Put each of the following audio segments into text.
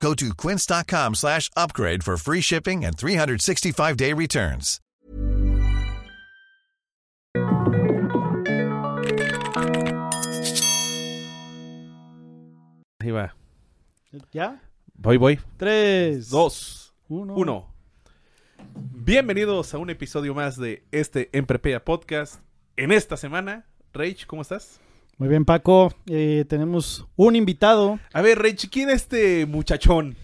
Go to quince.com slash upgrade for free shipping and 365-day returns. Ahí va. ¿Ya? Voy, voy. Tres, Dos. uno. Uno. Bienvenidos a un episodio más de este Emprepea Podcast. En esta semana, Rach, ¿cómo estás? Muy bien, Paco. Eh, tenemos un invitado. A ver, Rach, ¿quién es este muchachón?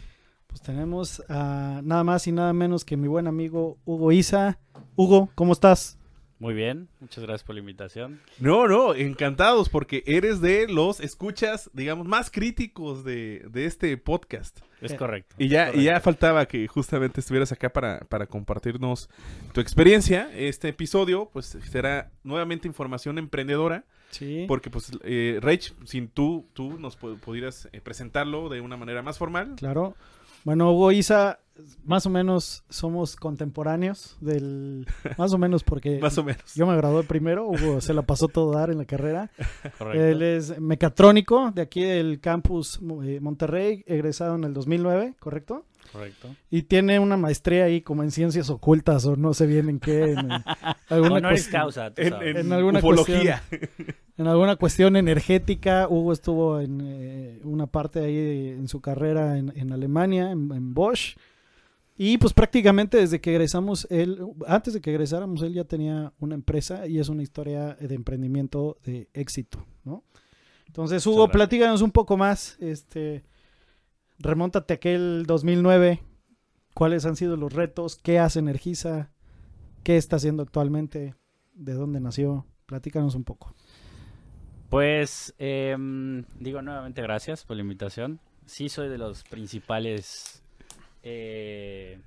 Pues tenemos a nada más y nada menos que mi buen amigo Hugo Isa. Hugo, ¿cómo estás? Muy bien, muchas gracias por la invitación. No, no, encantados porque eres de los escuchas, digamos, más críticos de, de este podcast. Es Eh, correcto. Y ya, y ya faltaba que justamente estuvieras acá para, para compartirnos tu experiencia. Este episodio, pues, será nuevamente información emprendedora. Sí. Porque, pues, eh, Rach, sin tú, tú nos pu- pudieras eh, presentarlo de una manera más formal. Claro. Bueno, Hugo Isa, más o menos somos contemporáneos del... Más o menos porque Más o menos. yo me gradué primero, Hugo se la pasó todo dar en la carrera. Correcto. Él es mecatrónico de aquí del campus eh, Monterrey, egresado en el 2009, ¿correcto? Correcto. Y tiene una maestría ahí como en ciencias ocultas o no sé bien en qué. En, en alguna cuestión- causa, tú En, sabes. en En alguna ufología. en alguna cuestión energética. Hugo estuvo en eh, una parte ahí de- en su carrera en, en Alemania, en, en Bosch. Y pues prácticamente desde que egresamos, él, antes de que egresáramos, él ya tenía una empresa y es una historia de emprendimiento de éxito, ¿no? Entonces, Hugo, platícanos un poco más, este, remóntate a aquel 2009, cuáles han sido los retos, qué hace Energiza, qué está haciendo actualmente, de dónde nació, platícanos un poco. Pues, em, digo nuevamente gracias por la invitación. Sí soy de los principales eh,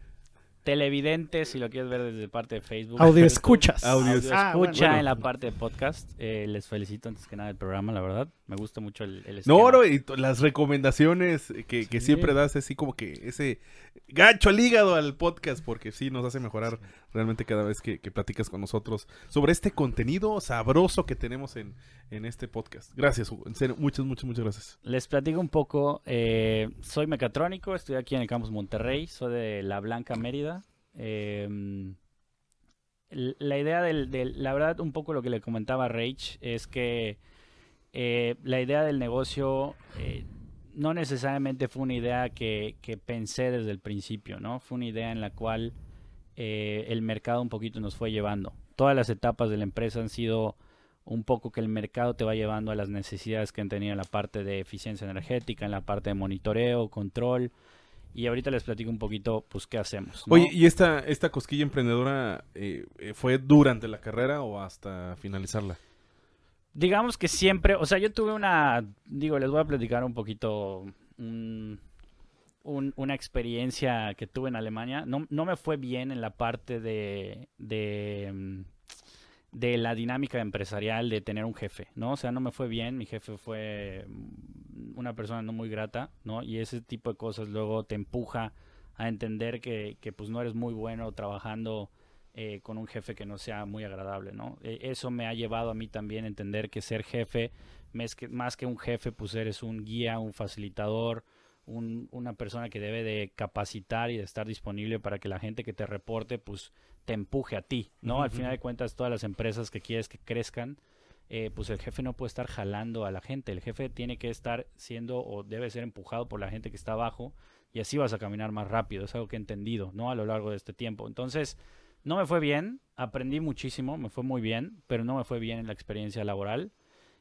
televidentes, si lo quieres ver desde parte de Facebook. Audio escuchas. Audio Audio Ah, bueno. escucha Bueno. en la parte de podcast. Eh, les felicito antes que nada el programa, la verdad. Me gusta mucho el, el No, no, y las recomendaciones que, siempre das, así como que ese gancho al hígado al podcast, porque sí nos hace mejorar realmente cada vez que, que platicas con nosotros sobre este contenido sabroso que tenemos en, en este podcast. Gracias, Hugo. En serio, muchas, muchas, muchas gracias. Les platico un poco. eh, soy mecatrónico, estoy aquí en el campus Monterrey, soy de La Blanca, Mérida. L- la idea del, del- la verdad, un poco lo que le comentaba Rach es que eh, la idea del negocio eh, no necesariamente fue una idea que, que pensé desde el principio, ¿no? Fue una idea en la cual eh, el mercado un poquito nos fue llevando. Todas las etapas de la empresa han sido un poco que el mercado te va llevando a las necesidades que han tenido en la parte de eficiencia energética, en la parte de monitoreo, control. Y ahorita les platico un poquito, pues, qué hacemos. ¿no? Oye, ¿y esta, esta cosquilla emprendedora eh, fue durante la carrera o hasta finalizarla? Digamos que siempre, o sea, yo tuve una, digo, les voy a platicar un poquito un- un- una experiencia que tuve en Alemania. No, no me fue bien en la parte de, de, mm, de la dinámica empresarial de tener un jefe, ¿no? O sea, no me fue bien, mi jefe fue mm, una persona no muy grata, ¿no? Y ese tipo de cosas luego te empuja a entender que, que pues no eres muy bueno trabajando eh, con un jefe que no sea muy agradable, ¿no? Eh, eso me ha llevado a mí también a entender que ser jefe, más que, más que un jefe, pues eres un guía, un facilitador, un- una persona que debe de capacitar y de estar disponible para que la gente que te reporte, pues te empuje a ti, ¿no? Al final de cuentas, todas las empresas que quieres que crezcan, eh, pues el jefe no puede estar jalando a la gente, el jefe tiene que estar siendo o debe ser empujado por la gente que está abajo y así vas a caminar más rápido, es algo que he entendido, ¿no? A lo largo de este tiempo. Entonces, no me fue bien, aprendí muchísimo, me fue muy bien, pero no me fue bien en la experiencia laboral.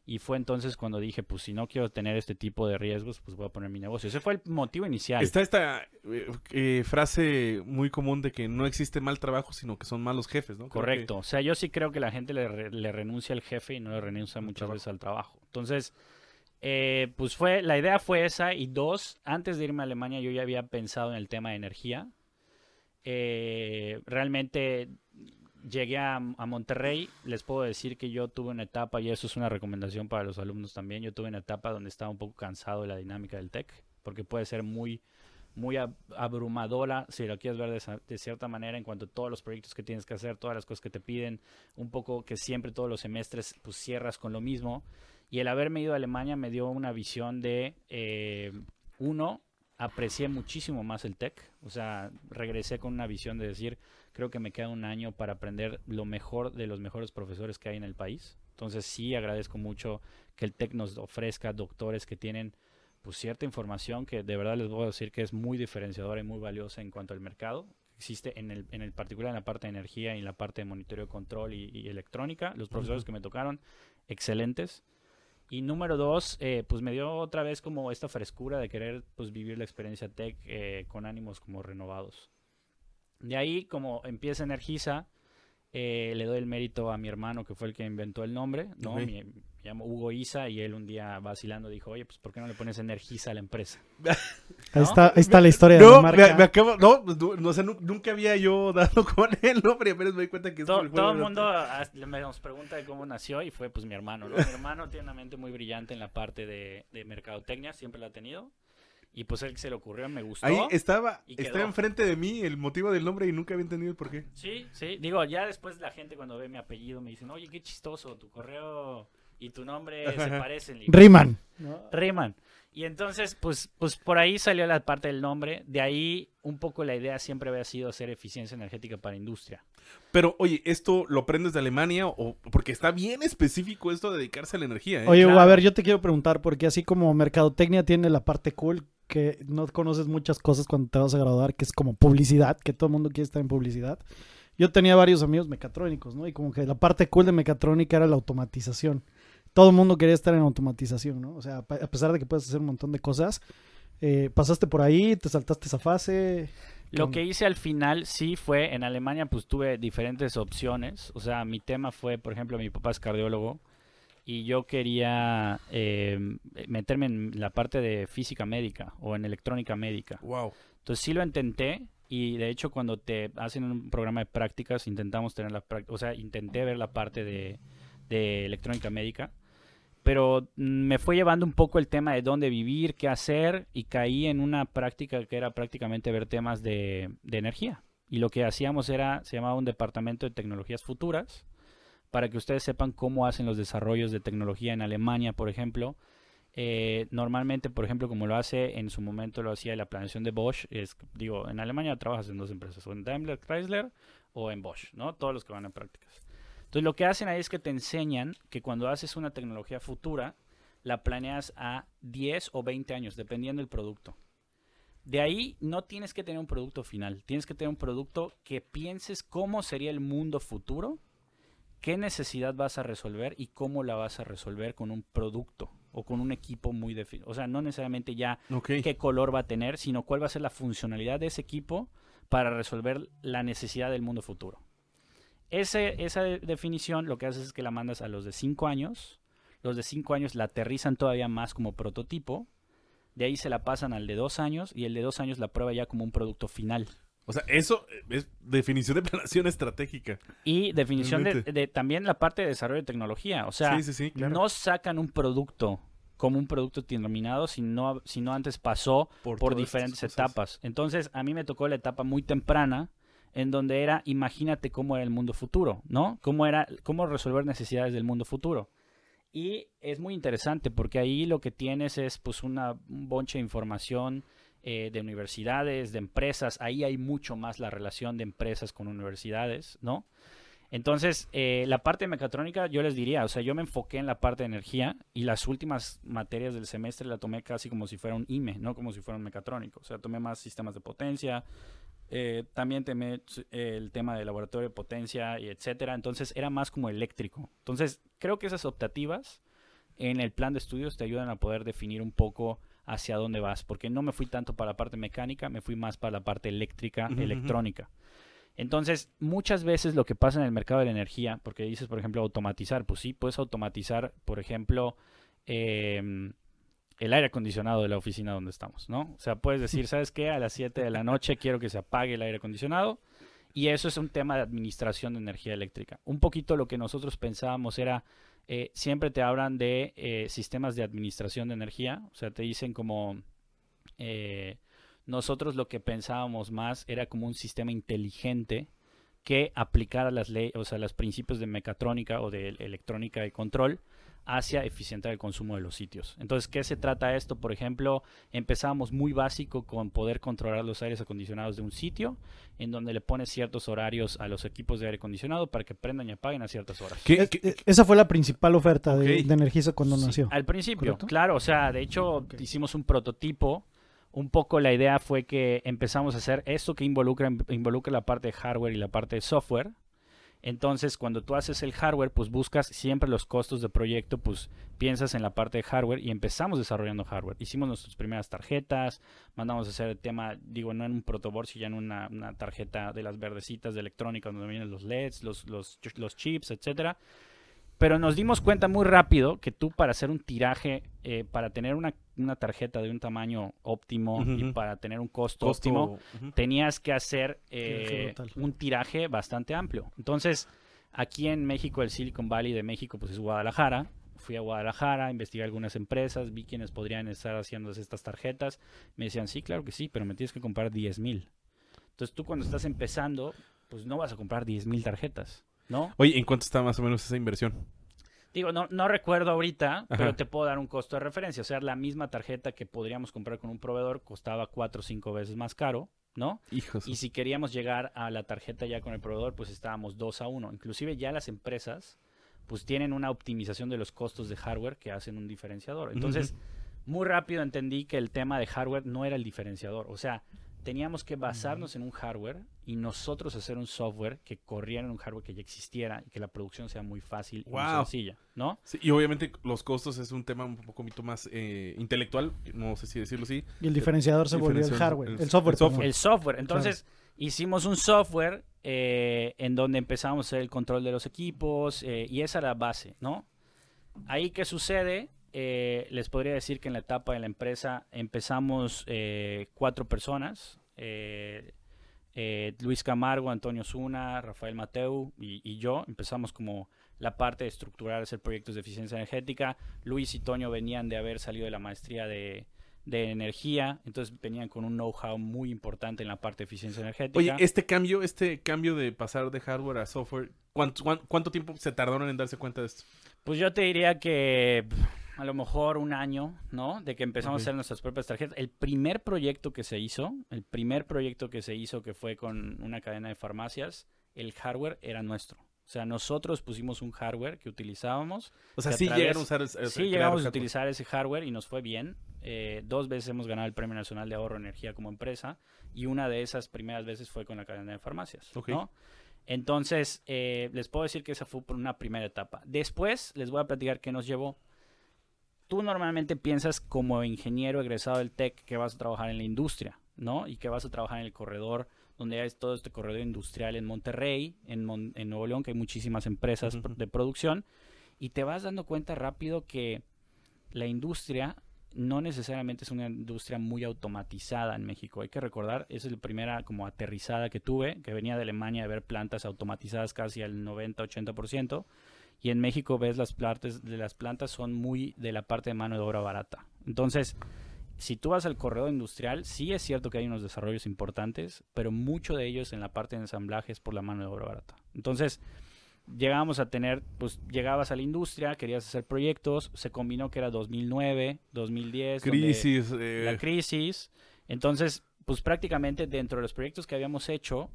Y fue entonces cuando dije, pues si no quiero tener este tipo de riesgos, pues voy a poner mi negocio. Ese fue el motivo inicial. Está esta eh, eh, frase muy común de que no existe mal trabajo, sino que son malos jefes, ¿no? Creo que- Correcto. O sea, yo sí creo que la gente le, le renuncia al jefe y no le renuncia muchas trabajo. veces al trabajo. Entonces, eh, pues fue, la idea fue esa. Y dos, antes de irme a Alemania yo ya había pensado en el tema de energía. Realmente llegué a, Monterrey, les puedo decir que yo tuve una etapa, y eso es una recomendación para los alumnos también, yo tuve una etapa donde estaba un poco cansado de la dinámica del TEC, porque puede ser muy, muy ab- abrumadora, si lo quieres ver de cierta manera, en cuanto a todos los proyectos que tienes que hacer, todas las cosas que te piden, un poco que siempre todos los semestres pues cierras con lo mismo, y el haberme ido a Alemania me dio una visión de, eh, uno, aprecié muchísimo más el TEC, o sea, regresé con una visión de decir, creo que me queda un año para aprender lo mejor de los mejores profesores que hay en el país. Entonces sí agradezco mucho que el TEC nos ofrezca doctores que tienen pues cierta información que de verdad les voy a decir que es muy diferenciadora y muy valiosa en cuanto al mercado. Existe en el, en el particular en la parte de energía y en la parte de monitoreo, control y, y electrónica. Los profesores que me tocaron, excelentes. Y número dos, eh, pues me dio otra vez como esta frescura de querer pues vivir la experiencia tech eh, con ánimos como renovados. De ahí, como empieza Energiza, eh, le doy el mérito a mi hermano que fue el que inventó el nombre, ¿no? Mi- llamo Hugo Isa y él un día vacilando dijo, oye, pues ¿por qué no le pones Energiza a la empresa? Ahí, ¿No? está, ahí está la historia de No, la me, marca. me acabo, no, no, no, o sea, nu- nunca había yo dado con el nombre, apenas me di cuenta que es todo juego el de- mundo me nos pregunta de cómo nació y fue pues mi hermano, ¿no? Mi hermano tiene una mente muy brillante en la parte de, de mercadotecnia, siempre la ha tenido. Y pues él que se le ocurrió, me gustó. Ahí estaba, estaba enfrente de mí el motivo del nombre y nunca había entendido el por qué. Sí, sí. Digo, ya después la gente cuando ve mi apellido me dicen, oye, qué chistoso, tu correo y tu nombre se. Le digo, Riman. Riman. Y entonces, pues, pues por ahí salió la parte del nombre. De ahí un poco la idea siempre había sido hacer eficiencia energética para industria. Pero, oye, ¿esto lo aprendes de Alemania o porque está bien específico esto de dedicarse a la energía, ¿eh? Oye, a ver, yo te quiero preguntar, porque así como mercadotecnia tiene la parte cool, que no conoces muchas cosas cuando te vas a graduar, que es como publicidad, que todo el mundo quiere estar en publicidad. Yo tenía varios amigos mecatrónicos, ¿no? Y como que la parte cool de mecatrónica era la automatización. Todo el mundo quería estar en automatización, ¿no? O sea, a pesar de que puedes hacer un montón de cosas, eh, pasaste por ahí, te saltaste esa fase. Lo ¿Qué que hice al final sí fue, en Alemania pues tuve diferentes opciones. O sea, mi tema fue, por ejemplo, mi papá es cardiólogo y yo quería eh, meterme en la parte de física médica o en electrónica médica. Wow. Entonces sí lo intenté y de hecho cuando te hacen un programa de prácticas intentamos tener la práctica, o sea, intenté ver la parte de, de electrónica médica, pero me fue llevando un poco el tema de dónde vivir, qué hacer y caí en una práctica que era prácticamente ver temas de, de energía. Y lo que hacíamos era, se llamaba un departamento de tecnologías futuras, para que ustedes sepan cómo hacen los desarrollos de tecnología en Alemania, por ejemplo, eh, normalmente, por ejemplo, como lo hace en su momento, lo hacía la planeación de Bosch, es, digo, en Alemania trabajas en dos empresas, o en Daimler Chrysler o en Bosch, ¿no? Todos los que van a prácticas. Entonces, lo que hacen ahí es que te enseñan que cuando haces una tecnología futura, la planeas a 10 o 20 años, dependiendo del producto. De ahí no tienes que tener un producto final, tienes que tener un producto que pienses cómo sería el mundo futuro, qué necesidad vas a resolver y cómo la vas a resolver con un producto o con un equipo muy definido. O sea, no necesariamente ya qué color va a tener, sino cuál va a ser la funcionalidad de ese equipo para resolver la necesidad del mundo futuro. Ese- esa de- definición lo que haces es que la mandas a los de 5 años, los de 5 años la aterrizan todavía más como prototipo, de ahí se la pasan al de 2 años y el de 2 años la prueba ya como un producto final. O sea, eso es definición de planeación estratégica. Y definición de, de también la parte de desarrollo de tecnología. O sea, sí, sí, sí, claro. no sacan un producto como un producto terminado, sino, sino antes pasó por, todas diferentes etapas. Entonces, a mí me tocó la etapa muy temprana, en donde era, imagínate cómo era el mundo futuro, ¿no? Cómo era, cómo resolver necesidades del mundo futuro. Y es muy interesante porque ahí lo que tienes es pues una, un bonche de información eh, de universidades, de empresas. Ahí hay mucho más la relación de empresas con universidades, ¿no? Entonces, eh, la parte mecatrónica, yo les diría, o sea, yo me enfoqué en la parte de energía y las últimas materias del semestre la tomé casi como si fuera un IME, no como si fuera un mecatrónico. O sea, tomé más sistemas de potencia, eh, también tomé eh, el tema de laboratorio de potencia y etcétera. Entonces, era más como eléctrico. Entonces, creo que esas optativas en el plan de estudios te ayudan a poder definir un poco hacia dónde vas, porque no me fui tanto para la parte mecánica, me fui más para la parte eléctrica, electrónica. Entonces, muchas veces lo que pasa en el mercado de la energía, porque dices, por ejemplo, automatizar, pues sí, puedes automatizar, por ejemplo, em, el aire acondicionado de la oficina donde estamos, ¿no? O sea, puedes decir, ¿sabes qué? A las 7 de la noche quiero que se apague el aire acondicionado. Y eso es un tema de administración de energía eléctrica. Un poquito lo que nosotros pensábamos era, eh, siempre te hablan de eh, sistemas de administración de energía, o sea, te dicen como, eh, nosotros lo que pensábamos más era como un sistema inteligente que aplicara las leyes, o sea, los principios de mecatrónica o de electrónica de control hacia eficientar el consumo de los sitios. Entonces, ¿qué se trata esto? Por ejemplo, empezamos muy básico con poder controlar los aires acondicionados de un sitio, en donde le pones ciertos horarios a los equipos de aire acondicionado para que prendan y apaguen a ciertas horas. ¿Qué- Es- qué- esa fue la principal oferta de, de Energisa cuando Sí, nació. Al principio, ¿Correcto? claro, o sea, de hecho hicimos un prototipo. Un poco la idea fue que empezamos a hacer esto que involucra, involucra la parte de hardware y la parte de software. Entonces, cuando tú haces el hardware, pues buscas siempre los costos de proyecto, pues piensas en la parte de hardware y empezamos desarrollando hardware. Hicimos nuestras primeras tarjetas, mandamos a hacer el tema, digo, no en un protoboard, sino ya en una, tarjeta de las verdecitas de electrónica donde vienen los LEDs, los, los, los chips, etcétera. Pero nos dimos cuenta muy rápido que tú para hacer un tiraje, eh, para tener una, una tarjeta de un tamaño óptimo y para tener un costo, costo? óptimo, tenías que hacer eh, un tiraje bastante amplio. Entonces, aquí en México, el Silicon Valley de México, pues es Guadalajara. Fui a Guadalajara, investigué algunas empresas, vi quiénes podrían estar haciendo estas tarjetas. Me decían, sí, claro que sí, pero me tienes que comprar 10 mil. Entonces tú cuando estás empezando, pues no vas a comprar 10 mil tarjetas, ¿no? Oye, ¿en cuánto está más o menos esa inversión? Digo, no, no recuerdo ahorita, Ajá. pero te puedo dar un costo de referencia. O sea, la misma tarjeta que podríamos comprar con un proveedor costaba cuatro o cinco veces más caro, ¿no? Hijos. Y si queríamos llegar a la tarjeta ya con el proveedor, pues estábamos 2 a 1. Inclusive ya las empresas pues tienen una optimización de los costos de hardware que hacen un diferenciador. Entonces, muy rápido entendí que el tema de hardware no era el diferenciador. O sea, teníamos que basarnos en un hardware y nosotros hacer un software que corriera en un hardware que ya existiera y que la producción sea muy fácil y muy sencilla, ¿no? Sí, y obviamente los costos es un tema un poquito más eh, intelectual, no sé si decirlo así. Y el diferenciador se volvió el hardware, el- el, software. el software. perdón. El software. Entonces, hicimos un software eh, en donde empezamos a hacer el control de los equipos eh, y esa era la base, ¿no? Ahí, ¿qué sucede? Eh, les podría decir que en la etapa de la empresa empezamos eh, cuatro personas. eh, Luis Camargo, Antonio Zuna, Rafael Mateu y, y yo. Empezamos como la parte de estructurar, hacer proyectos de eficiencia energética. Luis y Toño venían de haber salido de la maestría de, de energía, entonces venían con un know-how muy importante en la parte de eficiencia energética. Oye, este cambio, este cambio de pasar de hardware a software, ¿cuánto, cuán- cuánto tiempo se tardaron en darse cuenta de esto? Pues yo te diría que a lo mejor un año, ¿no? De que empezamos a hacer nuestras propias tarjetas. El primer proyecto que se hizo, el primer proyecto que se hizo que fue con una cadena de farmacias, el hardware era nuestro. O sea, nosotros pusimos un hardware que utilizábamos. O sea, sí través- llegaron a usar... o sea, Sí, llegamos a utilizar ese hardware y nos fue bien. Eh, dos veces hemos ganado el Premio Nacional de Ahorro Energía como empresa y una de esas primeras veces fue con la cadena de farmacias. ¿no? Entonces, eh, les puedo decir que esa fue por una primera etapa. Después, les voy a platicar qué nos llevó. Tú normalmente piensas como ingeniero egresado del TEC que vas a trabajar en la industria, ¿no? Y que vas a trabajar en el corredor, donde hay todo este corredor industrial en Monterrey, en, Mon- en Nuevo León, que hay muchísimas empresas de producción, y te vas dando cuenta rápido que la industria no necesariamente es una industria muy automatizada en México. Hay que recordar, esa es la primera como aterrizada que tuve, que venía de Alemania de ver plantas automatizadas casi al 90-80%, y en México ves las plantas, de las plantas son muy de la parte de mano de obra barata. Entonces, si tú vas al corredor industrial, sí es cierto que hay unos desarrollos importantes, pero mucho de ellos en la parte de ensamblaje es por la mano de obra barata. Entonces, llegamos a tener, pues llegabas a la industria, querías hacer proyectos, se combinó que era 2009, 2010, donde Crisis. eh, la crisis. Entonces, pues prácticamente dentro de los proyectos que habíamos hecho,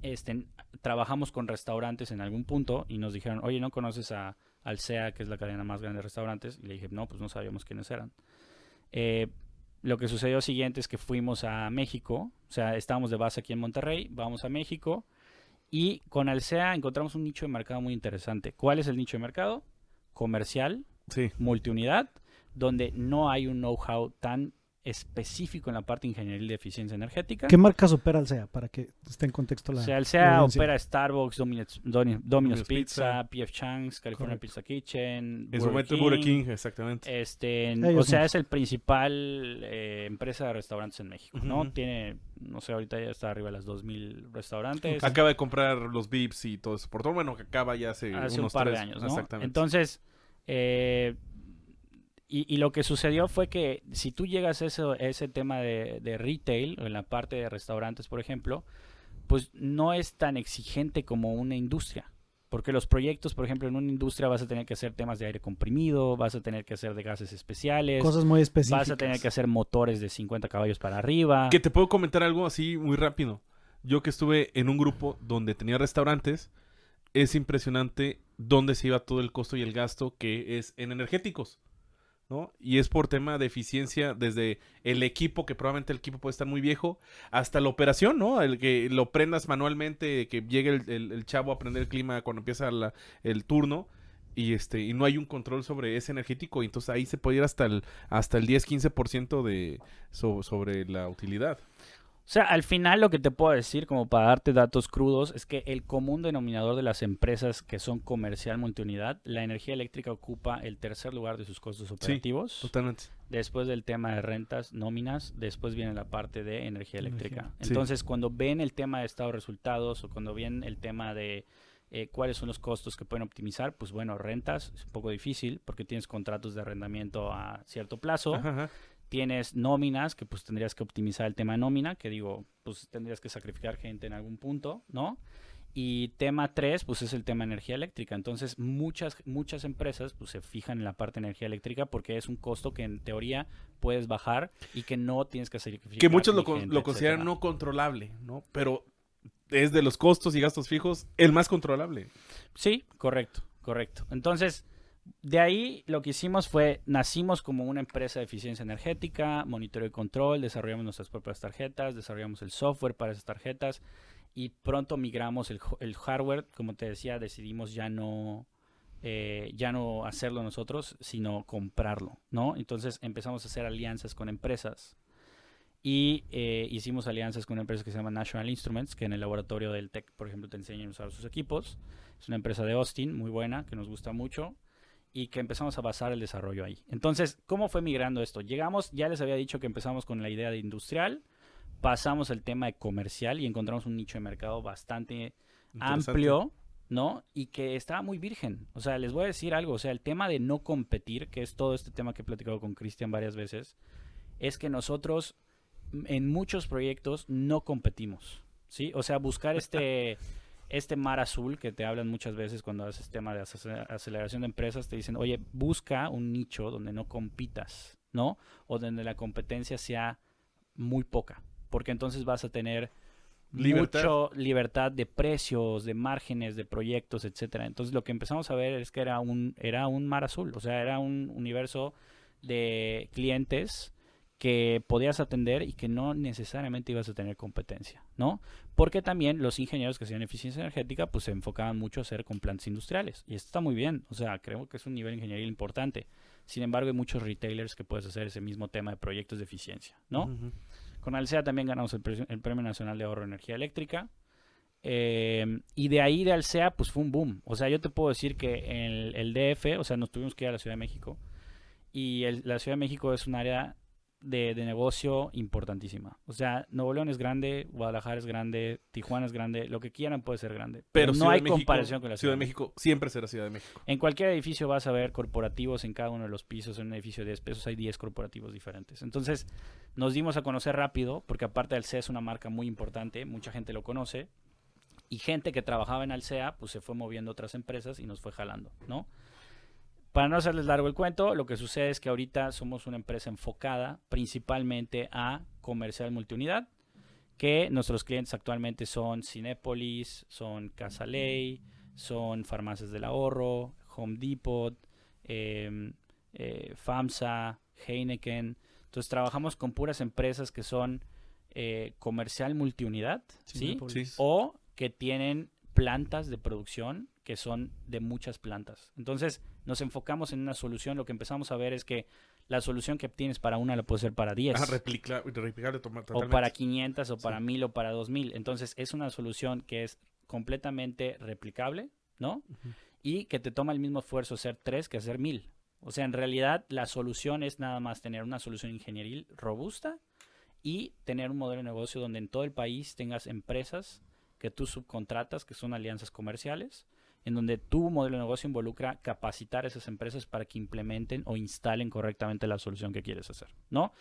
este, trabajamos con restaurantes en algún punto y nos dijeron, oye, ¿no conoces a Alsea, que es la cadena más grande de restaurantes? Y le dije, no, pues no sabíamos quiénes eran. Eh, lo que sucedió siguiente es que fuimos a México, o sea, estábamos de base aquí en Monterrey, vamos a México y con Alsea encontramos un nicho de mercado muy interesante. ¿Cuál es el nicho de mercado? Comercial, sí. multiunidad, donde no hay un know-how tan específico en la parte ingeniería de eficiencia energética. ¿Qué marcas opera Alsea? Para que esté en contexto la. O sea, el la SEA audiencia? opera Starbucks, Domino's, Doni- Domino's Domino's Pizza, Pizza. PF Chang's, California. Pizza Kitchen, En su momento Burger King, exactamente. Este, Ellos o sea, mismos. es el principal eh, empresa de restaurantes en México, ¿no? Tiene, no sé, ahorita ya está arriba de las 2.000 restaurantes. Acaba de comprar los Vips y todo eso. Por todo, bueno, que acaba ya hace, hace unos un par tres, de años, ¿no? Exactamente. Entonces, eh, y, y lo que sucedió fue que si tú llegas a eso- a ese tema de, de retail, o en la parte de restaurantes, por ejemplo, pues no es tan exigente como una industria. Porque los proyectos, por ejemplo, en una industria vas a tener que hacer temas de aire comprimido, vas a tener que hacer de gases especiales, Cosas muy específicas. vas a tener que hacer motores de 50 caballos para arriba. Que te puedo comentar algo así muy rápido. Yo que estuve en un grupo donde tenía restaurantes, es impresionante dónde se iba todo el costo y el gasto que es en energéticos. ¿No? Y es por tema de eficiencia desde el equipo, que probablemente el equipo puede estar muy viejo, hasta la operación, ¿no? El que lo prendas manualmente, que llegue el, el- el chavo a prender el clima cuando empieza la- el turno. Y este, y no hay un control sobre ese energético, y entonces ahí se puede ir hasta el, hasta el 10-15% de so- sobre la utilidad. O sea, al final lo que te puedo decir, como para darte datos crudos, es que el común denominador de las empresas que son comercial multiunidad, la energía eléctrica ocupa el tercer lugar de sus costos operativos. Totalmente. Después del tema de rentas, nóminas, después viene la parte de energía eléctrica. Energía. Sí. Entonces, cuando ven el tema de estado de resultados o cuando ven el tema de eh, cuáles son los costos que pueden optimizar, pues bueno, rentas es un poco difícil porque tienes contratos de arrendamiento a cierto plazo Ajá, ajá. Tienes nóminas, que pues tendrías que optimizar el tema de nómina, que digo, pues tendrías que sacrificar gente en algún punto, ¿no? Y tema 3, pues es el tema de energía eléctrica. Entonces, muchas, muchas empresas pues se fijan en la parte de energía eléctrica porque es un costo que en teoría puedes bajar y que no tienes que sacrificar. Que muchos lo, gente, lo consideran etcétera. no controlable, ¿no? Pero es de los costos y gastos fijos el más controlable. Sí, correcto, correcto. Entonces, de ahí lo que hicimos fue, nacimos como una empresa de eficiencia energética, monitoreo y control, desarrollamos nuestras propias tarjetas, desarrollamos el software para esas tarjetas y pronto migramos el, hardware, como te decía, decidimos ya no... eh, ya no hacerlo nosotros, sino comprarlo, ¿no? Entonces empezamos a hacer alianzas con empresas y eh, hicimos alianzas con una empresa que se llama National Instruments, que en el laboratorio del TEC, por ejemplo, te enseñan a usar sus equipos. Es una empresa de Austin, muy buena, que nos gusta mucho y que empezamos a basar el desarrollo ahí. Entonces, ¿cómo fue migrando esto? Llegamos, ya les había dicho que empezamos con la idea de industrial, pasamos al tema de comercial y encontramos un nicho de mercado bastante amplio, ¿no? Y que estaba muy virgen. O sea, les voy a decir algo, o sea, el tema de no competir, que es todo este tema que he platicado con Cristian varias veces, es que nosotros en muchos proyectos no competimos, ¿sí? O sea, buscar este este mar azul que te hablan muchas veces cuando haces tema de acelera- aceleración de empresas, te dicen, oye, busca un nicho donde no compitas, ¿no? O donde la competencia sea muy poca, porque entonces vas a tener Libertad. mucho libertad de precios, de márgenes, de proyectos, etcétera. Entonces lo que empezamos a ver es que era un era un mar azul, o sea, era un universo de clientes que podías atender y que no necesariamente ibas a tener competencia, ¿no? Porque también los ingenieros que hacían eficiencia energética pues se enfocaban mucho a hacer con plantas industriales y esto está muy bien, o sea, creo que es un nivel ingeniería importante. Sin embargo, hay muchos retailers que puedes hacer ese mismo tema de proyectos de eficiencia, ¿no? Con Alsea también ganamos el, pre- el Premio Nacional de Ahorro de Energía Eléctrica. Eh, y de ahí de Alsea, pues fue un boom. O sea, yo te puedo decir que el, el DF, o sea, nos tuvimos que ir a la Ciudad de México. Y el- la Ciudad de México es un área de, de negocio importantísima. O sea, Nuevo León es grande, Guadalajara es grande, Tijuana es grande, lo que quieran puede ser grande. Pero, Pero no Ciudad hay México- comparación con la Ciudad de México siempre será Ciudad de México. en cualquier edificio vas a ver corporativos en cada uno de los pisos. En un edificio de 10 pesos hay 10 corporativos diferentes. Entonces, nos dimos a conocer rápido, porque aparte Alsea es una marca muy importante, mucha gente lo conoce. Y gente que trabajaba en Alsea, pues se fue moviendo a otras empresas y nos fue jalando, ¿no? Para no hacerles largo el cuento, lo que sucede es que ahorita somos una empresa enfocada principalmente a comercial multiunidad, que nuestros clientes actualmente son Cinépolis, son Casa Ley, son Farmacias del Ahorro, Home Depot, eh, eh, FAMSA, Heineken. Entonces trabajamos con puras empresas que son eh, comercial multiunidad. Sí. O que tienen plantas de producción que son de muchas plantas. Entonces nos enfocamos en una solución, lo que empezamos a ver es que la solución que obtienes para una la puede ser para 10. Ah, replica- replicable toma- o para 500 o para Sí. 1000 o para 2000. Entonces es una solución que es completamente replicable, ¿no? Y que te toma el mismo esfuerzo hacer 3 que hacer 1000. O sea, en realidad la solución es nada más tener una solución ingenieril robusta y tener un modelo de negocio donde en todo el país tengas empresas que tú subcontratas, que son alianzas comerciales, en donde tu modelo de negocio involucra capacitar a esas empresas para que implementen o instalen correctamente la solución que quieres hacer, ¿no?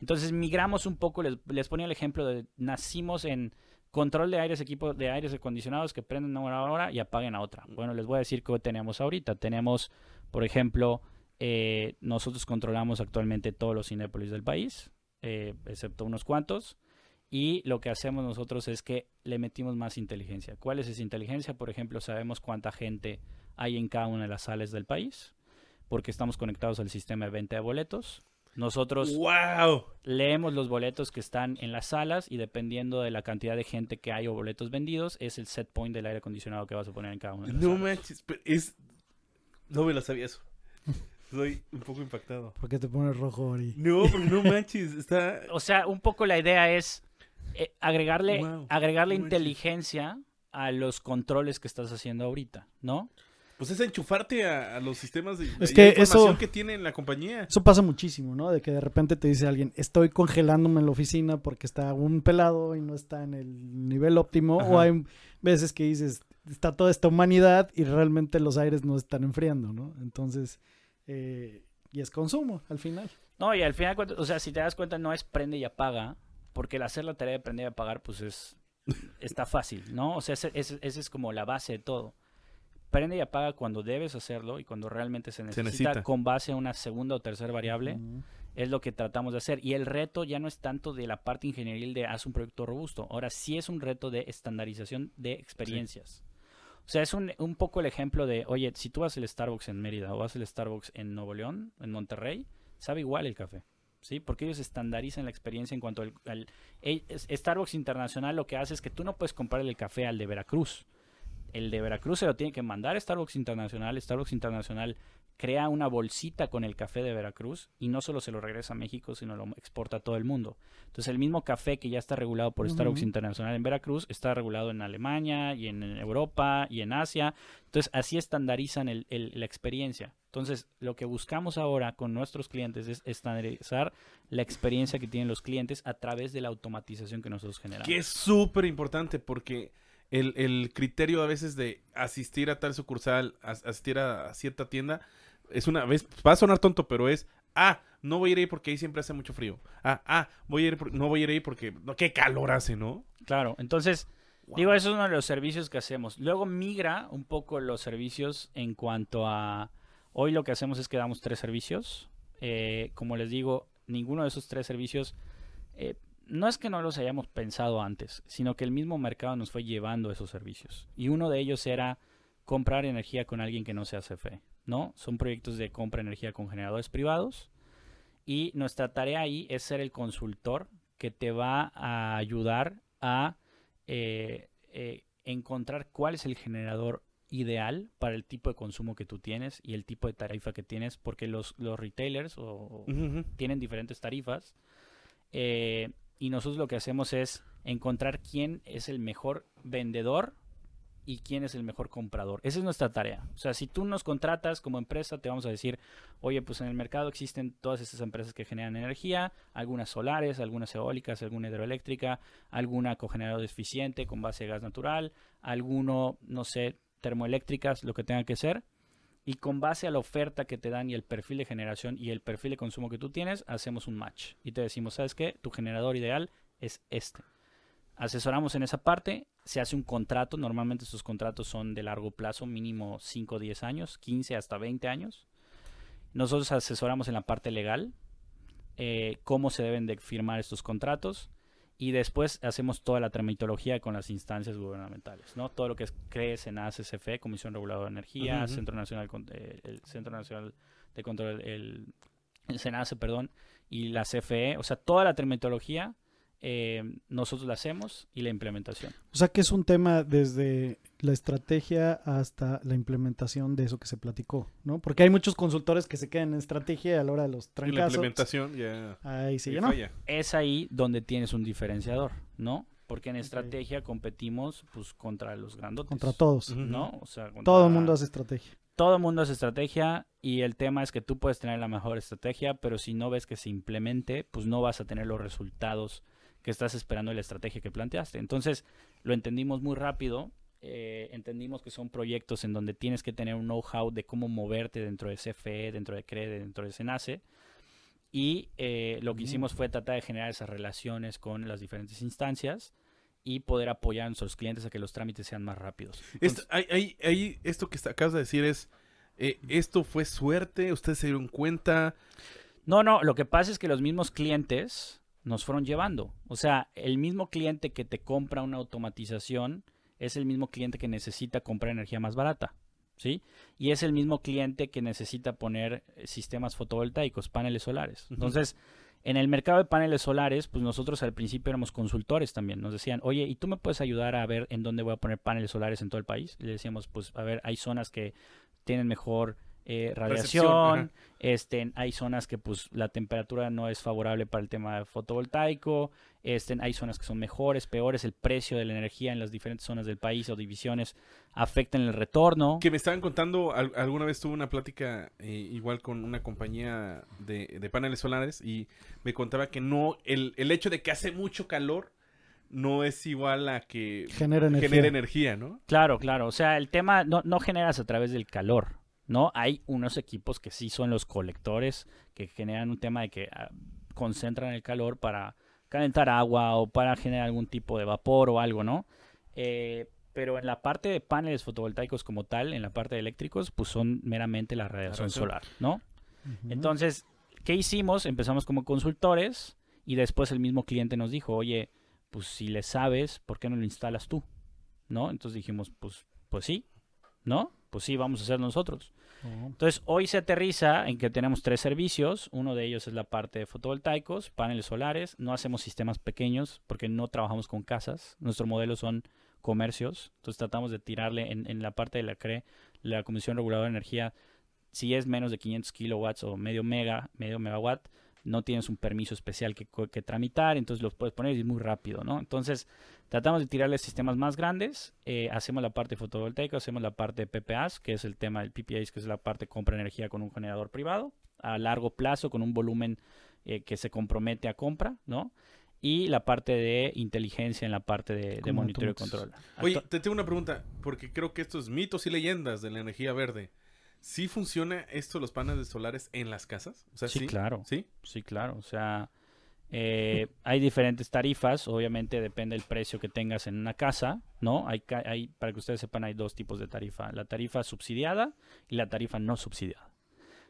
Entonces migramos un poco, les, les ponía el ejemplo de nacimos en control de aires, equipos de aires acondicionados que prenden una hora y apaguen a otra. Bueno, les voy a decir qué tenemos ahorita. Tenemos, por ejemplo, eh, nosotros controlamos actualmente todos los Cinépolis del país, eh, excepto unos cuantos. Y lo que hacemos nosotros es que le metimos más inteligencia. ¿Cuál es esa inteligencia? Por ejemplo, sabemos cuánta gente hay en cada una de las salas del país, porque estamos conectados al sistema de venta de boletos. Nosotros ¡Wow! leemos los boletos que están en las salas y dependiendo de la cantidad de gente que hay o boletos vendidos, es el set point del aire acondicionado que vas a poner en cada una de las No salas. manches, pero es... No me lo sabía eso. Soy un poco impactado. ¿Por qué te pones rojo, Ori? No, pero no manches, está... O sea, un poco la idea es eh, agregarle, Wow, agregarle manches. inteligencia a los controles que estás haciendo ahorita, ¿no? Pues es enchufarte a, a los sistemas de, Es que información eso- que tiene en la compañía. Eso pasa muchísimo, ¿no? De que de repente te dice alguien, estoy congelándome en la oficina porque está un pelado y no está en el nivel óptimo. O hay veces que dices, está toda esta humanidad y realmente los aires no están enfriando, ¿no? Entonces, eh, y es consumo al final. No, y al final, o sea, si te das cuenta, no es prende y apaga, porque el hacer la tarea de prender y apagar, pues es está fácil, ¿no? O sea, ese, ese- ese es como la base de todo. Prende y apaga cuando debes hacerlo y cuando realmente se necesita, necesita. con base a una segunda o tercera variable, es lo que tratamos de hacer. Y el reto ya no es tanto de la parte ingenieril de haz un producto robusto, ahora sí es un reto de estandarización de experiencias. O sea, es un, un poco el ejemplo de, oye, si tú vas al Starbucks en Mérida o vas al Starbucks en Nuevo León, en Monterrey, sabe igual el café. ¿Sí? Porque ellos estandarizan la experiencia en cuanto al, es- Starbucks Internacional lo que hace es que tú no puedes comprar el café al de Veracruz. El de Veracruz se lo tiene que mandar Starbucks Internacional. Starbucks Internacional crea una bolsita con el café de Veracruz y no solo se lo regresa a México, sino lo exporta a todo el mundo. Entonces el mismo café que ya está regulado por Starbucks. Internacional en Veracruz está regulado en Alemania y en Europa y en Asia. Entonces así estandarizan el- el- la experiencia. Entonces lo que buscamos ahora con nuestros clientes es estandarizar la experiencia que tienen los clientes a través de la automatización que nosotros generamos. Que es súper importante porque el, el criterio a veces de asistir a tal sucursal, as- asistir a, a cierta tienda, es una vez, va a sonar tonto, pero es, ah, no voy a ir ahí porque ahí siempre hace mucho frío. Ah, ah, voy a ir por- no voy a ir ahí porque, no, qué calor hace, ¿no? Claro, entonces, digo, eso es uno de los servicios que hacemos. Luego migra un poco los servicios en cuanto a... Hoy lo que hacemos es que damos tres servicios. Eh, como les digo, ninguno de esos tres servicios... eh, no es que no los hayamos pensado antes, sino que el mismo mercado nos fue llevando esos servicios. Y uno de ellos era comprar energía con alguien que no sea CFE, ¿no? Son proyectos de compra de energía con generadores privados. Y nuestra tarea ahí es ser el consultor que te va a ayudar a eh, eh, encontrar cuál es el generador ideal para el tipo de consumo que tú tienes y el tipo de tarifa que tienes, porque los, los retailers o, tienen diferentes tarifas. eh, y nosotros lo que hacemos es encontrar quién es el mejor vendedor y quién es el mejor comprador. Esa es nuestra tarea. O sea, si tú nos contratas como empresa, te vamos a decir, oye, pues en el mercado existen todas estas empresas que generan energía, algunas solares, algunas eólicas, alguna hidroeléctrica, alguna cogenerador eficiente con base de gas natural, alguno, no sé, termoeléctricas, lo que tenga que ser. Y con base a la oferta que te dan y el perfil de generación y el perfil de consumo que tú tienes, hacemos un match. Y te decimos, ¿sabes qué? Tu generador ideal es este. Asesoramos en esa parte, se hace un contrato, normalmente estos contratos son de largo plazo, mínimo 5 o 10 años, 15 hasta 20 años. Nosotros asesoramos en la parte legal, eh, cómo se deben de firmar estos contratos y después hacemos toda la tramitología con las instancias gubernamentales, ¿no? Todo lo que es CRE, SENACE, CFE, Comisión Reguladora de Energía. Centro Nacional eh, el Centro Nacional de Control el, el perdón, y la CFE, o sea, toda la tramitología eh, nosotros la hacemos y la implementación. O sea que es un tema desde la estrategia hasta la implementación de eso que se platicó, ¿no? Porque hay muchos consultores que se quedan en estrategia y a la hora de los Y la trancazos. implementación ya. Ahí sí, ya no. Es ahí donde tienes un diferenciador, ¿no? Porque en estrategia competimos pues contra los grandotes. Contra todos. ¿No? O sea, contra- Todo el mundo hace estrategia. todo el mundo hace estrategia y el tema es que tú puedes tener la mejor estrategia, pero si no ves que se implemente, pues no vas a tener los resultados que estás esperando de la estrategia que planteaste. Entonces, lo entendimos muy rápido. eh, entendimos que son proyectos en donde tienes que tener un know-how de cómo moverte dentro de CFE, dentro de CREDE, dentro de SENACE. Y eh, lo que hicimos fue tratar de generar esas relaciones con las diferentes instancias y poder apoyar a nuestros clientes a que los trámites sean más rápidos. Esto, hay, hay- hay- esto que acabas de decir es. eh, esto fue suerte, ustedes se dieron cuenta. No, no, lo que pasa es que los mismos clientes nos fueron llevando. O sea, el mismo cliente que te compra una automatización es el mismo cliente que necesita comprar energía más barata, ¿sí? Y es el mismo cliente que necesita poner eh, sistemas fotovoltaicos, paneles solares. Entonces, en el mercado de paneles solares, pues nosotros al principio éramos consultores también. Nos decían, oye, ¿y tú me puedes ayudar a ver en dónde voy a poner paneles solares en todo el país? Y le decíamos, pues, a ver, hay zonas que tienen mejor eh, radiación, este, hay zonas que pues la temperatura no es favorable para el tema fotovoltaico, este, hay zonas que son mejores, peores, el precio de la energía en las diferentes zonas del país o divisiones afectan el retorno. Que me estaban contando, al- alguna vez tuve una plática eh, igual con una compañía de, de paneles solares y me contaba que no, el, el hecho de que hace mucho calor no es igual a que Genera energía. genera energía, ¿no? Claro, claro, o sea, el tema no, no generas a través del calor, ¿no? Hay unos equipos que sí son los colectores, que generan un tema de que ah, concentran el calor para calentar agua o para generar algún tipo de vapor o algo, ¿no? Eh, pero en la parte de paneles fotovoltaicos como tal, en la parte de eléctricos, pues son meramente la radiación solar, ¿no? Entonces, ¿qué hicimos? Empezamos como consultores y después el mismo cliente nos dijo, oye, pues si le sabes, ¿por qué no lo instalas tú? ¿No? Entonces dijimos, pues, pues sí, ¿no? Pues sí, vamos a hacer nosotros. Entonces, hoy se aterriza en que tenemos tres servicios. Uno de ellos es la parte de fotovoltaicos, paneles solares. No hacemos sistemas pequeños porque no trabajamos con casas. Nuestro modelo son comercios. Entonces, tratamos de tirarle en, en la parte de la CRE, la Comisión Reguladora de Energía, si es menos de 500 kilowatts o medio mega, medio megawatt, no tienes un permiso especial que, tramitar, entonces los puedes poner y es muy rápido, ¿no? Entonces, tratamos de tirarle sistemas más grandes, eh, hacemos la parte fotovoltaica, hacemos la parte de PPAs, que es el tema del PPAs, que es la parte de compra de energía con un generador privado, a largo plazo, con un volumen eh, que se compromete a compra, ¿no? Y la parte de inteligencia en la parte de, monitoreo y control. Oye, te tengo una pregunta, porque creo que esto es mitos y leyendas de la energía verde. ¿Sí funciona esto, los paneles solares, en las casas? O sea, Sí, claro. ¿Sí? Sí, claro. O sea, eh, hay diferentes tarifas. Obviamente depende del precio que tengas en una casa, ¿no? Hay, para que ustedes sepan, hay dos tipos de tarifa. La tarifa subsidiada y la tarifa no subsidiada.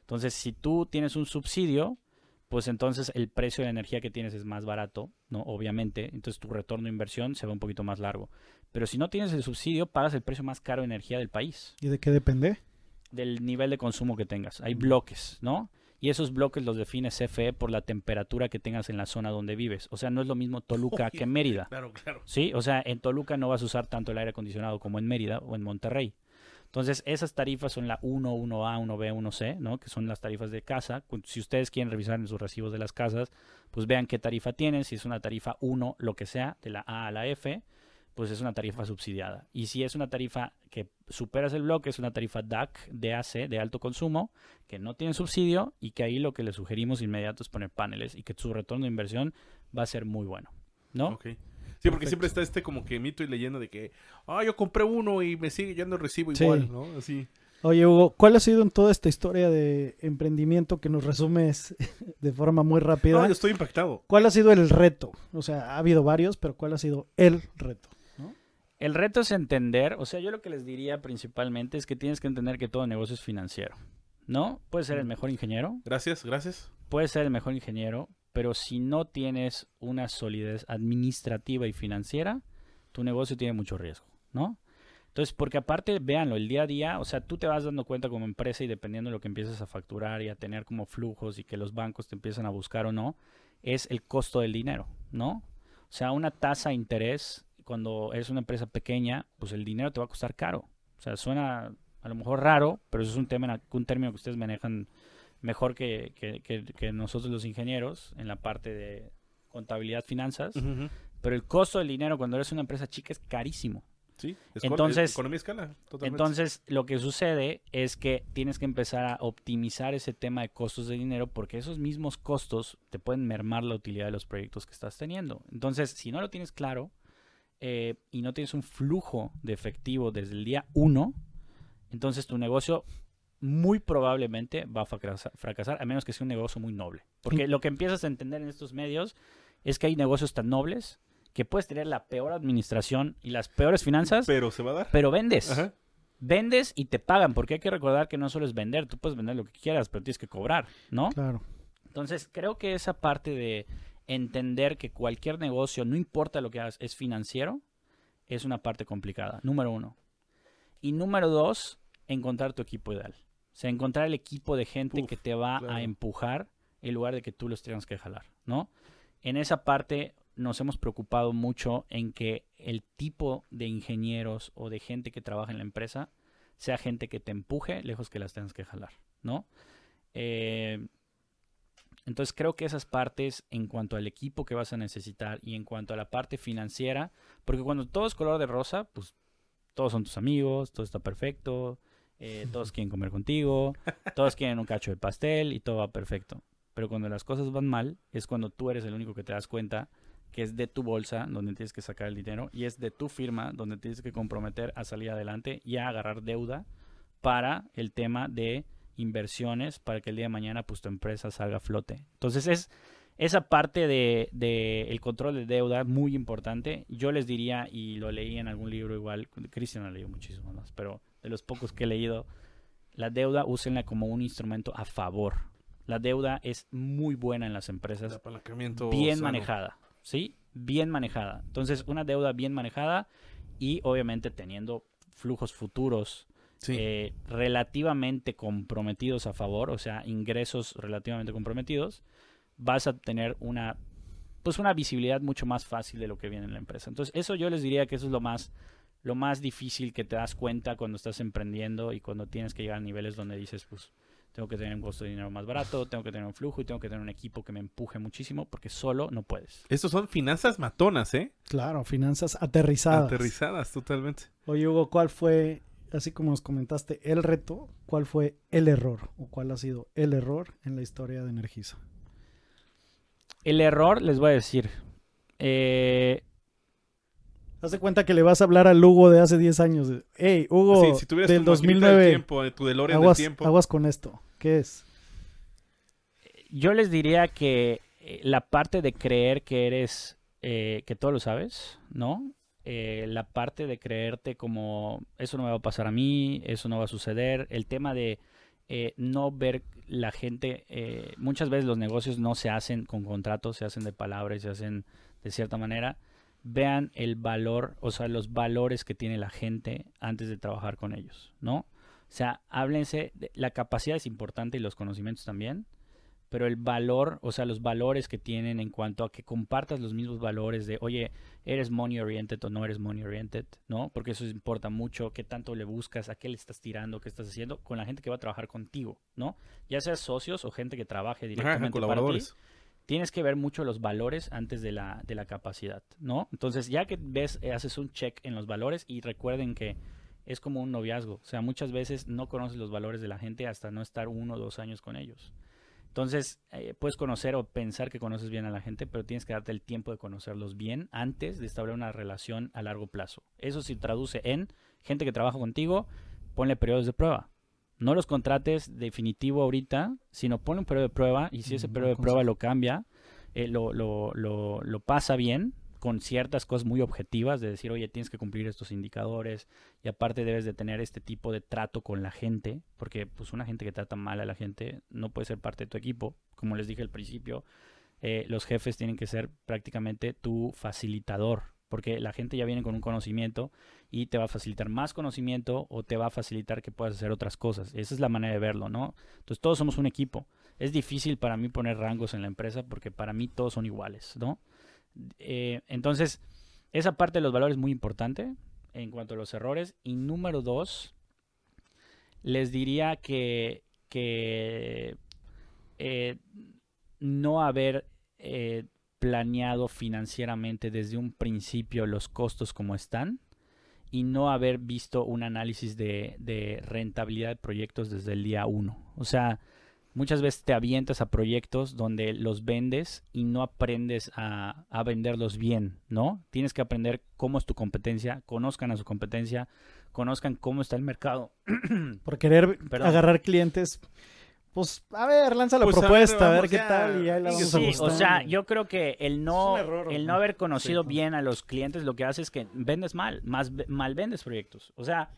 Entonces, si tú tienes un subsidio, pues entonces el precio de la energía que tienes es más barato, ¿no? Obviamente. Entonces tu retorno de inversión se va un poquito más largo. Pero si no tienes el subsidio, pagas el precio más caro de energía del país ¿Y de qué depende? Del nivel de consumo que tengas. Hay bloques, ¿no? Y esos bloques los define CFE por la temperatura que tengas en la zona donde vives. O sea, no es lo mismo Toluca que Mérida. Claro, claro. ¿Sí? O sea, en Toluca no vas a usar tanto el aire acondicionado como en Mérida o en Monterrey. Entonces, esas tarifas son la 1, 1A, 1B, 1C, ¿no? Que son las tarifas de casa. Si ustedes quieren revisar en sus recibos de las casas, pues vean qué tarifa tienen. Si es una tarifa 1, lo que sea, de la A a la F, pues es una tarifa subsidiada. Y si es una tarifa que superas el bloque, es una tarifa DAC, DAC, de alto consumo, que no tiene subsidio y que ahí lo que le sugerimos inmediato es poner paneles y que su retorno de inversión va a ser muy bueno, ¿no? Ok. Sí, porque siempre está este como que mito y leyenda de que, ah, yo compré uno y me sigue yendo el recibo Sí. igual, ¿no? Así. Oye, Hugo, ¿cuál ha sido en toda esta historia de emprendimiento que nos resumes de forma muy rápida? No, yo estoy impactado. ¿Cuál ha sido el reto? O sea, ha habido varios, pero ¿cuál ha sido el reto? El reto es entender, o sea, yo lo que les diría principalmente es que tienes que entender que todo negocio es financiero, ¿no? Puedes ser el mejor ingeniero, Gracias, gracias. puedes ser el mejor ingeniero, pero si no tienes una solidez administrativa y financiera, tu negocio tiene mucho riesgo, ¿no? Entonces, porque aparte, véanlo, el día a día, o sea, tú te vas dando cuenta como empresa y dependiendo de lo que empiezas a facturar y a tener como flujos y que los bancos te empiezan a buscar o no, es el costo del dinero, ¿no? O sea, una tasa de interés, cuando eres una empresa pequeña, pues el dinero te va a costar caro. O sea, suena a lo mejor raro, pero eso es un, tema, un término que ustedes manejan mejor que, que, que, que nosotros los ingenieros en la parte de contabilidad, finanzas. Pero el costo del dinero cuando eres una empresa chica es carísimo. Sí, es Entonces- es economía escala, totalmente. Entonces, lo que sucede es que tienes que empezar a optimizar ese tema de costos de dinero porque esos mismos costos te pueden mermar la utilidad de los proyectos que estás teniendo. Entonces, si no lo tienes claro eh, y no tienes un flujo de efectivo desde el día uno, entonces tu negocio muy probablemente va a fracasa- fracasar, a menos que sea un negocio muy noble. Porque lo que empiezas a entender en estos medios es que hay negocios tan nobles que puedes tener la peor administración y las peores finanzas, pero se va a dar. pero vendes. Ajá. Vendes y te pagan, porque hay que recordar que no solo es vender, tú puedes vender lo que quieras, pero tienes que cobrar, ¿no? Claro. Entonces, creo que esa parte de entender que cualquier negocio, no importa lo que hagas, es financiero, es una parte complicada, número uno. Y número dos, encontrar tu equipo ideal. O sea, encontrar el equipo de gente Uf, que te va claro. a empujar en lugar de que tú los tengas que jalar, ¿no? En esa parte nos hemos preocupado mucho en que el tipo de ingenieros o de gente que trabaja en la empresa sea gente que te empuje lejos que las tengas que jalar, ¿no? Eh, entonces creo que esas partes en cuanto al equipo que vas a necesitar y en cuanto a la parte financiera, porque cuando todo es color de rosa, pues todos son tus amigos, todo está perfecto, eh, todos quieren comer contigo, todos quieren un cacho de pastel y todo va perfecto. Pero cuando las cosas van mal, es cuando tú eres el único que te das cuenta que es de tu bolsa donde tienes que sacar el dinero y es de tu firma donde tienes que comprometer a salir adelante y a agarrar deuda para el tema de inversiones para que el día de mañana pues tu empresa salga a flote. Entonces es esa parte de, de el control de deuda muy importante. Yo les diría, y lo leí en algún libro igual, Cristian ha leído muchísimo más, pero de los pocos que he leído, la deuda úsenla como un instrumento a favor. La deuda es muy buena en las El empresas apalancamiento bien sano. manejada, ¿sí? Bien manejada. Entonces, una deuda bien manejada y obviamente teniendo flujos futuros Sí. eh, relativamente comprometidos a favor, o sea, ingresos relativamente comprometidos, vas a tener una pues una visibilidad mucho más fácil de lo que viene en la empresa. Entonces, eso yo les diría que eso es lo más lo más difícil que te das cuenta cuando estás emprendiendo y cuando tienes que llegar a niveles donde dices, pues tengo que tener un costo de dinero más barato, tengo que tener un flujo y tengo que tener un equipo que me empuje muchísimo porque solo no puedes. Estos son finanzas matonas, ¿eh? Claro, finanzas aterrizadas. Aterrizadas totalmente. Oye, Hugo, ¿cuál fue, así como nos comentaste, el reto? ¿Cuál fue el error? ¿O cuál ha sido el error en la historia de Energisa? El error, les voy a decir, eh, Haz de cuenta que le vas a hablar al Hugo de hace 10 años. de, Hey, Hugo, Sí, si tuvieras del tu maquinita 2009, del tiempo, tu DeLorean aguas, del tiempo. aguas con esto. ¿Qué es? yo les diría que eh, la parte de creer que eres, eh, que todo lo sabes, ¿no? Eh, la parte de creerte como eso no me va a pasar a mí, eso no va a suceder, el tema de eh, no ver la gente, eh, muchas veces los negocios no se hacen con contratos, se hacen de palabras, se hacen de cierta manera. Vean el valor, o sea, los valores que tiene la gente antes de trabajar con ellos, ¿no? O sea, háblense, la capacidad es importante y los conocimientos también, pero el valor, o sea, los valores que tienen en cuanto a que compartas los mismos valores de, oye, eres money oriented o no eres money oriented, ¿no? Porque eso importa mucho, qué tanto le buscas, a qué le estás tirando, qué estás haciendo con la gente que va a trabajar contigo, ¿no? Ya seas socios o gente que trabaje Ajá, directamente para ti colaboradores. tienes que ver mucho los valores antes de la, de la capacidad, ¿no? Entonces, ya que ves, eh, haces un check en los valores y recuerden que es como un noviazgo. O sea, muchas veces no conoces los valores de la gente hasta no estar uno o dos años con ellos. Entonces, eh, puedes conocer o pensar que conoces bien a la gente, pero tienes que darte el tiempo de conocerlos bien antes de establecer una relación a largo plazo. Eso se traduce en gente que trabaja contigo, ponle periodos de prueba. No los contrates definitivo ahorita, sino ponle un periodo de prueba y si ese Mm, periodo de prueba lo cambia, eh, lo, lo, lo, lo pasa bien con ciertas cosas muy objetivas de decir, oye, tienes que cumplir estos indicadores y aparte debes de tener este tipo de trato con la gente, porque pues una gente que trata mal a la gente no puede ser parte de tu equipo. Como les dije al principio, eh, los jefes tienen que ser prácticamente tu facilitador, porque la gente ya viene con un conocimiento y te va a facilitar más conocimiento o te va a facilitar que puedas hacer otras cosas. Esa es la manera de verlo, ¿no? Entonces todos somos un equipo. Es difícil para mí poner rangos en la empresa porque para mí todos son iguales, ¿no? Eh, entonces, esa parte de los valores es muy importante en cuanto a los errores. Y número dos, les diría que, que eh, no haber eh, planeado financieramente desde un principio los costos como están y no haber visto un análisis de, de rentabilidad de proyectos desde el día uno. O sea, muchas veces te avientas a proyectos donde los vendes y no aprendes a, a, venderlos bien, ¿no? Tienes que aprender cómo es tu competencia, conozcan a su competencia, conozcan cómo está el mercado. Por querer Perdón. agarrar clientes. Pues, a ver, lanza la Pues, a ver, propuesta, a ver, qué ya. tal y ahí la vamos Sí, o sea, yo creo que el no, error, el no haber conocido Sí. bien a los clientes lo que hace es que vendes mal, más mal vendes proyectos. O sea,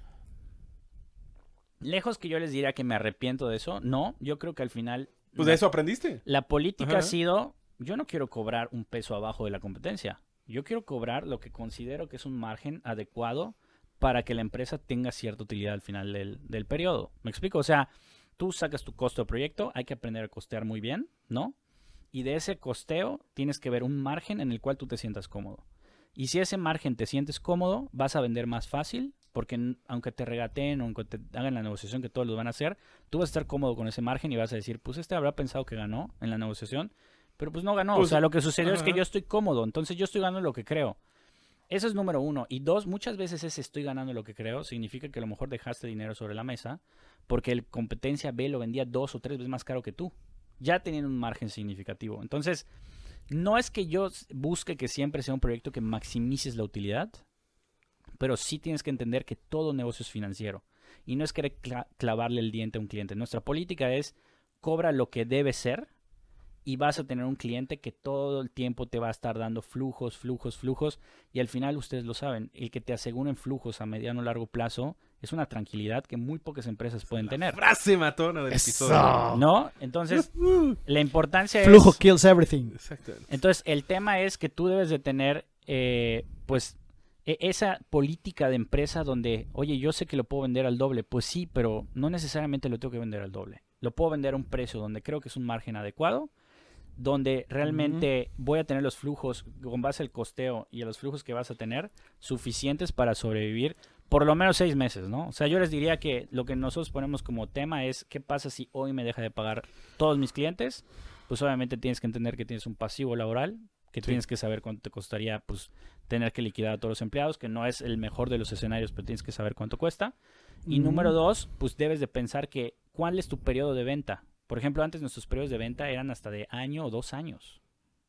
lejos que yo les diría que me arrepiento de eso, no, yo creo que al final Pues la, de eso aprendiste. la política Ajá. ha sido, yo no quiero cobrar un peso abajo de la competencia, yo quiero cobrar lo que considero que es un margen adecuado para que la empresa tenga cierta utilidad al final del, del periodo. ¿Me explico? O sea, tú sacas tu costo de proyecto, hay que aprender a costear muy bien, ¿no? Y de ese costeo tienes que ver un margen en el cual tú te sientas cómodo. Y si ese margen te sientes cómodo, vas a vender más fácil, porque aunque te regateen o aunque te hagan la negociación que todos lo van a hacer, tú vas a estar cómodo con ese margen y vas a decir, pues este habrá pensado que ganó en la negociación, pero pues no ganó. Pues, o sea, lo que sucedió es que yo estoy cómodo, entonces yo estoy ganando lo que creo. Eso es número uno. Y dos, muchas veces ese estoy ganando lo que creo significa que a lo mejor dejaste dinero sobre la mesa porque el competencia B lo vendía dos o tres veces más caro que tú, ya teniendo un margen significativo. Entonces, no es que yo busque que siempre sea un proyecto que maximices la utilidad, pero sí tienes que entender que todo negocio es financiero. Y no es querer cla- clavarle el diente a un cliente. Nuestra política es cobra lo que debe ser y vas a tener un cliente que todo el tiempo te va a estar dando flujos, flujos, flujos. Y al final ustedes lo saben, el que te aseguren flujos a mediano o largo plazo es una tranquilidad que muy pocas empresas pueden tener. Frase matona del Eso. episodio. ¿No? Entonces, la importancia Flujo es... kills everything. Entonces, el tema es que tú debes de tener, eh, pues, esa política de empresa donde, oye, yo sé que lo puedo vender al doble. Pues sí, pero no necesariamente lo tengo que vender al doble. Lo puedo vender a un precio donde creo que es un margen adecuado, donde realmente voy a tener los flujos con base al costeo y a los flujos que vas a tener suficientes para sobrevivir por lo menos seis meses, ¿no? O sea, yo les diría que lo que nosotros ponemos como tema es qué pasa si hoy me deja de pagar todos mis clientes. Pues obviamente tienes que entender que tienes un pasivo laboral, que Sí. tienes que saber cuánto te costaría pues tener que liquidar a todos los empleados, que no es el mejor de los escenarios, pero tienes que saber cuánto cuesta. Y número dos, pues debes de pensar que cuál es tu periodo de venta. Por ejemplo, antes nuestros periodos de venta eran hasta de año o dos años.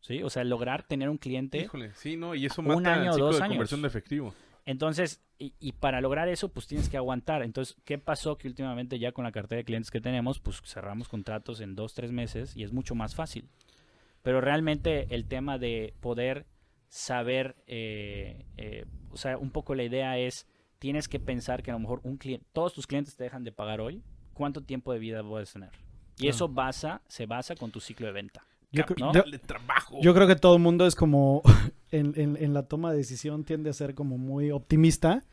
¿Sí? O sea, lograr tener un cliente. Híjole, sí, ¿no? Y eso Un mata año el o ciclo dos de años. conversión de efectivo. Entonces, y, y para lograr eso, pues tienes que aguantar. Entonces, ¿qué pasó? Que últimamente ya con la cartera de clientes que tenemos, pues cerramos contratos en dos, tres meses y es mucho más fácil. Pero realmente el tema de poder saber, eh, eh, o sea, un poco la idea es, tienes que pensar que a lo mejor un cliente, todos tus clientes te dejan de pagar hoy, ¿cuánto tiempo de vida puedes tener? Y eso basa, se basa con tu ciclo de venta. Yo, ¿no? yo- Dale trabajo. yo creo que todo el mundo es como, en, en- en la toma de decisión tiende a ser como muy optimista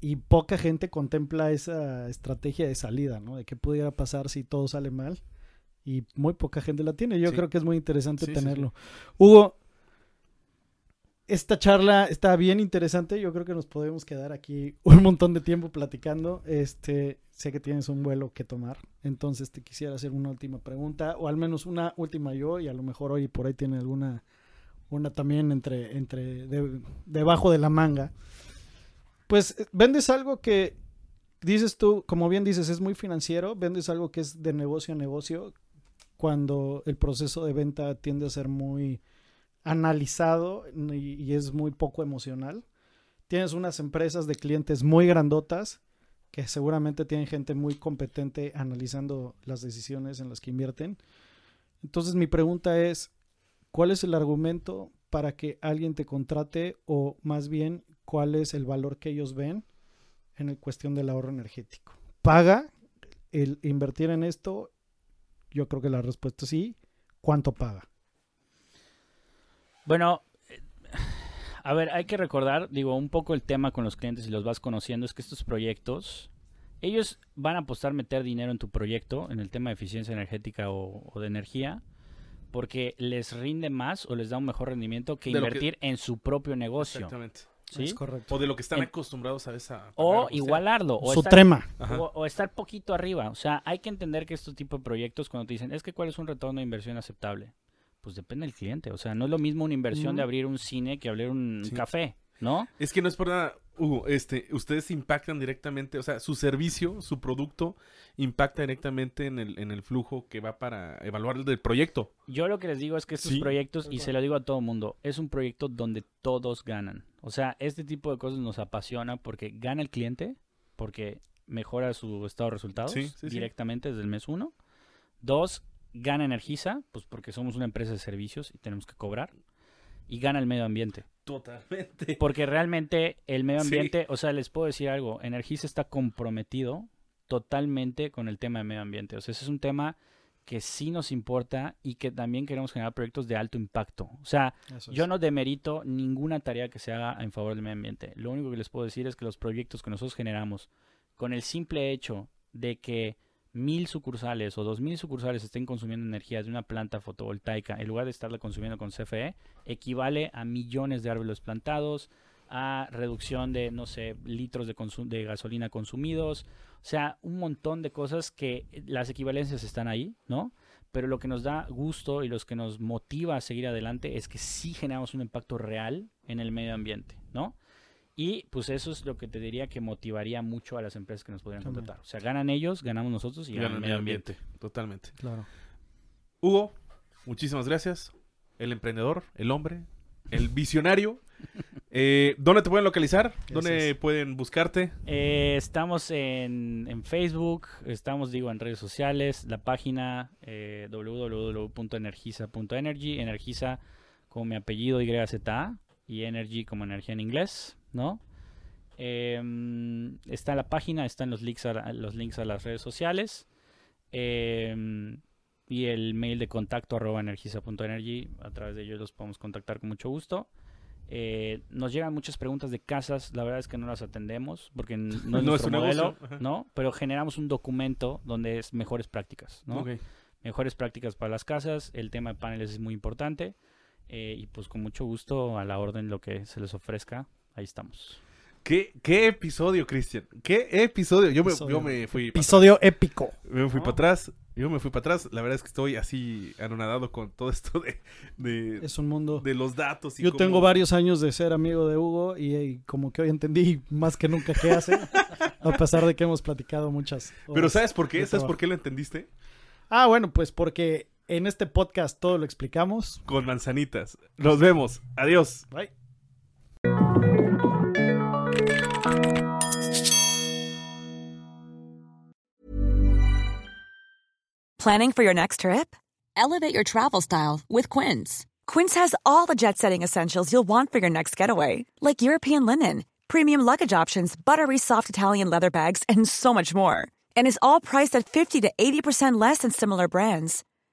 y poca gente contempla esa estrategia de salida, ¿no? De qué pudiera pasar si todo sale mal y muy poca gente la tiene. Yo Sí. creo que es muy interesante Sí, sí, tenerlo. Hugo, esta charla está bien interesante. Yo creo que nos podemos quedar aquí un montón de tiempo platicando. Este, sé que tienes un vuelo que tomar, entonces te quisiera hacer una última pregunta o al menos una última yo y a lo mejor hoy por ahí tiene alguna una también entre entre de- debajo de la manga. Pues eh, vendes algo que dices tú, como bien dices, es muy financiero, vendes algo que es de negocio a negocio cuando el proceso de venta tiende a ser muy analizado y, es muy poco emocional. Tienes unas empresas de clientes muy grandotas que seguramente tienen gente muy competente analizando las decisiones en las que invierten. Entonces mi pregunta es, ¿cuál es el argumento para que alguien te contrate o más bien cuál es el valor que ellos ven en el cuestión del ahorro energético? ¿Paga el invertir en esto? Yo creo que la respuesta es sí. ¿Cuánto paga? Bueno, eh, a ver, hay que recordar, digo, un poco el tema con los clientes y los vas conociendo, es que estos proyectos, ellos van a apostar meter dinero en tu proyecto, en el tema de eficiencia energética o, o de energía, porque les rinde más o les da un mejor rendimiento que De lo que- invertir en su propio negocio. Exactamente. ¿sí? Es correcto. O de lo que están En- acostumbrados a esa. O sea. igualarlo. O Su estar, trema. O, o estar poquito arriba. O sea, hay que entender que estos tipos de proyectos, cuando te dicen, es que cuál es un retorno de inversión aceptable, pues depende del cliente. O sea, no es lo mismo una inversión de abrir un cine que abrir un Sí. café, ¿no? Es que no es por nada, Hugo, este, ustedes impactan directamente, o sea, su servicio, su producto impacta directamente en el, en el flujo que va para evaluar el del proyecto. Yo lo que les digo es que estos Sí. proyectos, y se lo digo a todo el mundo, es un proyecto donde todos ganan. O sea, este tipo de cosas nos apasiona porque gana el cliente, porque mejora su estado de resultados Sí, sí, sí. directamente desde el mes uno. Dos, gana Energiza, pues porque somos una empresa de servicios y tenemos que cobrar. Y gana el medio ambiente. Totalmente. Porque realmente el medio Sí. ambiente, o sea, les puedo decir algo, Energiza está comprometido totalmente con el tema de medio ambiente. O sea, ese es un tema que sí nos importa y que también queremos generar proyectos de alto impacto. O sea, yo no demerito ninguna tarea que se haga en favor del medio ambiente. Lo único que les puedo decir es que los proyectos que nosotros generamos, con el simple hecho de que mil sucursales o dos mil sucursales estén consumiendo energía de una planta fotovoltaica en lugar de estarla consumiendo con CFE, equivale a millones de árboles plantados, a reducción de, no sé, litros de, de gasolina consumidos, o sea, un montón de cosas que eh, las equivalencias están ahí, ¿no? Pero lo que nos da gusto y los que nos motiva a seguir adelante es que sí generamos un impacto real en el medio ambiente, ¿no? Y pues eso es lo que te diría que motivaría mucho a las empresas que nos podrían También. contratar. O sea, ganan ellos, ganamos nosotros y Y gana gana el medio ambiente. Totalmente. Claro. Hugo, muchísimas gracias. El emprendedor, el hombre, el visionario. Eh, ¿Dónde te pueden localizar? ¿Dónde Gracias. pueden buscarte? Eh, estamos en, en Facebook, estamos, digo, en redes sociales, la página eh, www.energiza.energy, Energiza como mi apellido YZA y Energy como energía en inglés, ¿no? Em, está la página, están los links a, los links a las redes sociales em, y el mail de contacto arroba energiza.energy, a través de ellos los podemos contactar con mucho gusto. Eh, nos llegan muchas preguntas de casas, la verdad es que no las atendemos porque no es No nuestro es modelo. ¿no? Pero generamos un documento donde es mejores prácticas, ¿no? Mejores prácticas para las casas, el tema de paneles es muy importante eh, y pues con mucho gusto a la orden lo que se les ofrezca, ahí estamos. ¿Qué, qué episodio, Cristian? ¿Qué episodio? Yo me, yo me fui Episodio épico. atrás. Yo me fui ¿No? para atrás. Yo me fui para atrás. La verdad es que estoy así anonadado con todo esto de, de, Es un mundo. de los datos. Y Yo cómo- tengo varios años de ser amigo de Hugo y, y como que hoy entendí más que nunca qué hace, a pesar de que hemos platicado muchas. Pero ¿sabes por qué? ¿Sabes por qué lo entendiste? Ah, bueno, pues porque en este podcast todo lo explicamos. Con manzanitas. Nos vemos. Adiós. Bye. Planning for your next trip? Elevate your travel style with Quince. Quince has all the jet setting essentials you'll want for your next getaway, like European linen, premium luggage options, buttery soft Italian leather bags, and so much more. And is all priced at 50 to 80% less than similar brands.